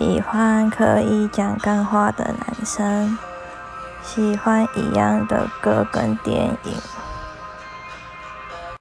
喜欢可以讲干话的男生喜欢一样的歌跟电影。